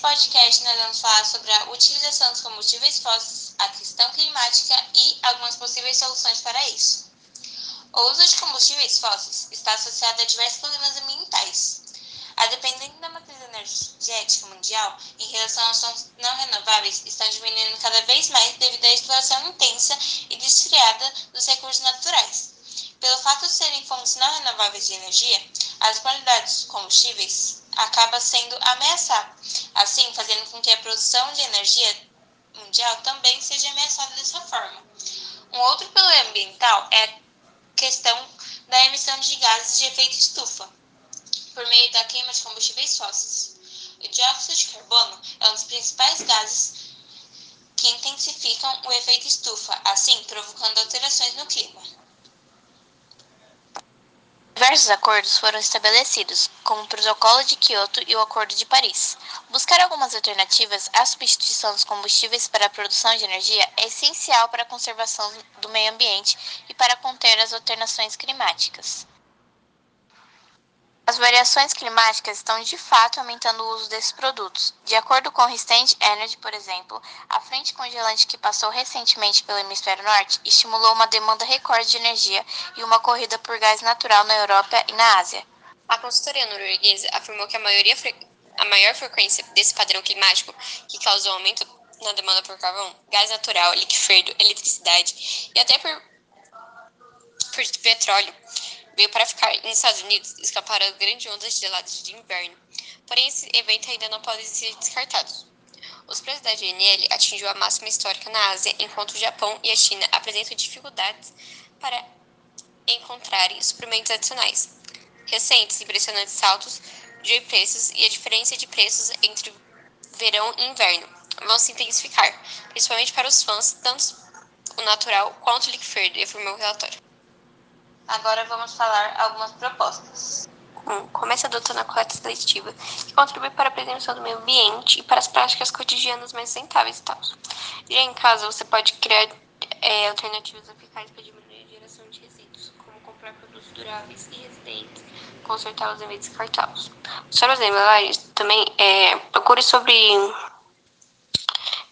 podcast nós vamos falar sobre a utilização dos combustíveis fósseis, a questão climática e algumas possíveis soluções para isso. O uso de combustíveis fósseis está associado a diversos problemas ambientais. A dependência da matriz energética mundial em relação aos não renováveis estão diminuindo cada vez mais devido à exploração intensa e desfriada dos recursos naturais. Pelo fato de serem fontes não renováveis de energia, as qualidades dos combustíveis acaba sendo ameaçada, assim fazendo com que a produção de energia mundial também seja ameaçada dessa forma. Um outro problema ambiental é a questão da emissão de gases de efeito estufa, por meio da queima de combustíveis fósseis. O dióxido de carbono é um dos principais gases que intensificam o efeito estufa, assim provocando alterações no clima. Diversos acordos foram estabelecidos, como o Protocolo de Kyoto e o Acordo de Paris. Buscar algumas alternativas à substituição dos combustíveis para a produção de energia é essencial para a conservação do meio ambiente e para conter as alterações climáticas. As variações climáticas estão de fato aumentando o uso desses produtos. De acordo com o Restart Energy, por exemplo, a frente congelante que passou recentemente pelo hemisfério norte estimulou uma demanda recorde de energia e uma corrida por gás natural na Europa e na Ásia. A consultoria norueguesa afirmou que a, maioria, a maior frequência desse padrão climático, que causou aumento na demanda por carvão, gás natural, liquefeiro, eletricidade e até por, por petróleo, veio para ficar. Nos Estados Unidos, escaparam grandes ondas geladas de inverno, porém esse evento ainda não pode ser descartado. Os preços da GNL atingiu a máxima histórica na Ásia, enquanto o Japão e a China apresentam dificuldades para encontrarem suprimentos adicionais. Recentes e impressionantes saltos de preços e a diferença de preços entre verão e inverno vão se intensificar, principalmente para os fãs, tanto o natural quanto o liquefeiro, afirmou o relatório. Agora vamos falar algumas propostas. Um, comece adotando a coleta seletiva, que contribui para a preservação do meio ambiente e para as práticas cotidianas mais sustentáveis e tal. Já em casa, você pode criar é, alternativas eficazes para diminuir a geração de resíduos, como comprar produtos duráveis e resistentes, consertá-los em vez de descartá-los. As embalagens, também é, procure sobre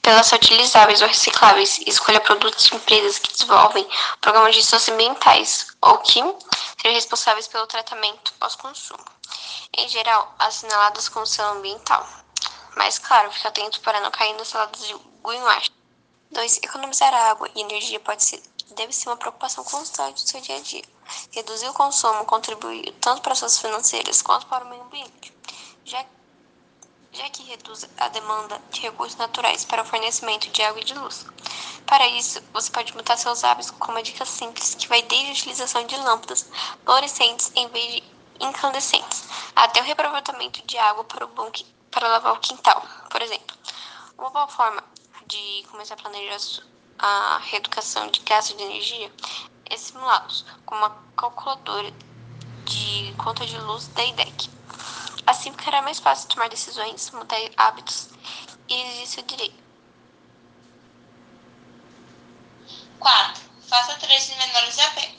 pelas reutilizáveis ou recicláveis e escolha produtos de empresas que desenvolvem programas de gestão ambientais ou que sejam responsáveis pelo tratamento pós-consumo. Em geral, assinaladas com selo ambiental. Mas, claro, fique atento para não cair nas saladas de greenwash. 2. Economizar água e energia pode ser, deve ser uma preocupação constante do seu dia a dia. Reduzir o consumo contribui tanto para suas financeiras quanto para o meio ambiente, já já que reduz a demanda de recursos naturais para o fornecimento de água e de luz. Para isso, você pode mudar seus hábitos com uma dica simples que vai desde a utilização de lâmpadas fluorescentes em vez de incandescentes, até o reaproveitamento de água para, o bunker, para lavar o quintal, por exemplo. Uma boa forma de começar a planejar a reeducação de gastos de energia é simulá-los com uma calculadora de conta de luz da IDEC. Assim ficará mais fácil tomar decisões, mudar hábitos e exigir seu direito. 4. Faça trechos menores a pé.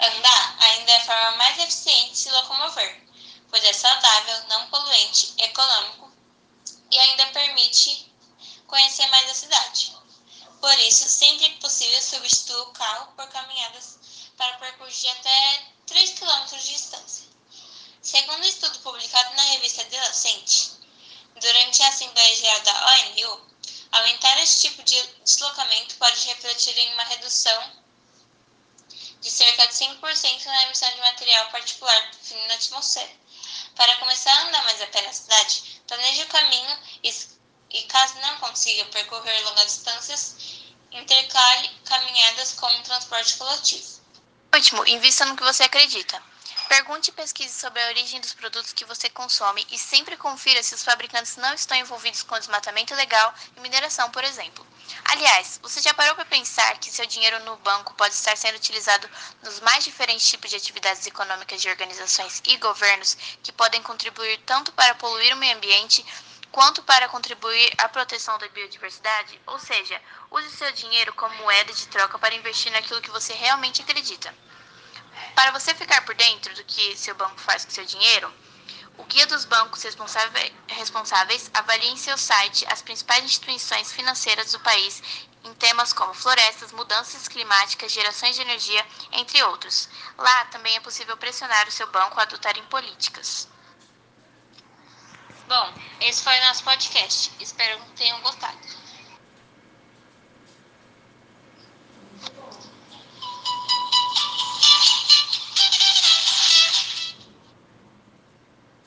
Andar ainda é a forma mais eficiente de se locomover, pois é saudável, não poluente, econômico e ainda permite conhecer mais a cidade. Por isso, sempre que possível, substitua o carro por caminhadas para percursos de até 3 km de distância. Segundo um estudo publicado na revista The Lancet, durante a Assembleia Geral da ONU, aumentar esse tipo de deslocamento pode refletir em uma redução de cerca de 5% na emissão de material particular fino na atmosfera. Para começar a andar mais a pé na cidade, planeje o caminho e, caso não consiga percorrer longas distâncias, intercale caminhadas com o transporte coletivo. Último, invista no que você acredita. Pergunte e pesquise sobre a origem dos produtos que você consome e sempre confira se os fabricantes não estão envolvidos com desmatamento ilegal e mineração, por exemplo. Aliás, você já parou para pensar que seu dinheiro no banco pode estar sendo utilizado nos mais diferentes tipos de atividades econômicas de organizações e governos que podem contribuir tanto para poluir o meio ambiente quanto para contribuir à proteção da biodiversidade? Ou seja, use seu dinheiro como moeda de troca para investir naquilo que você realmente acredita. Para você ficar por dentro do que seu banco faz com seu dinheiro, o Guia dos Bancos Responsáveis avalia em seu site as principais instituições financeiras do país em temas como florestas, mudanças climáticas, gerações de energia, entre outros. Lá também é possível pressionar o seu banco a adotarem políticas. Bom, esse foi o nosso podcast. Espero que tenham gostado.